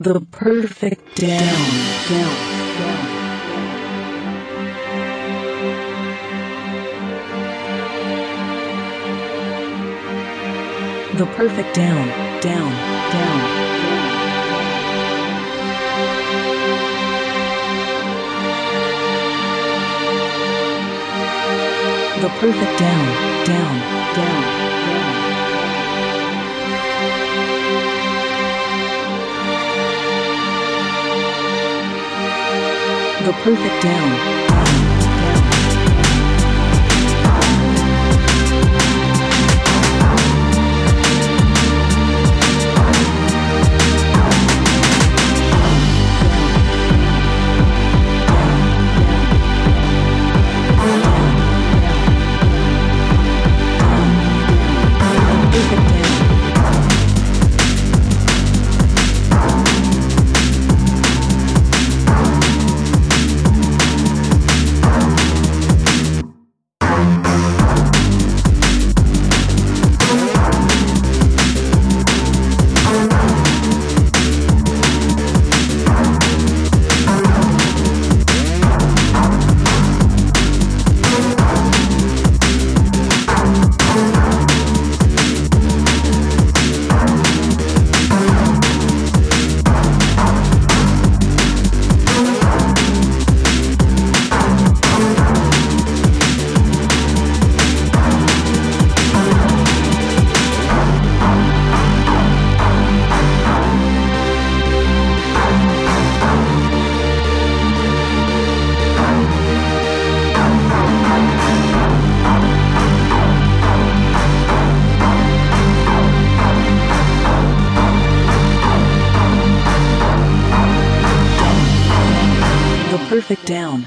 The perfect down, down, down. The perfect down, down, down. The perfect down, down, down. The perfect down, The perfect down.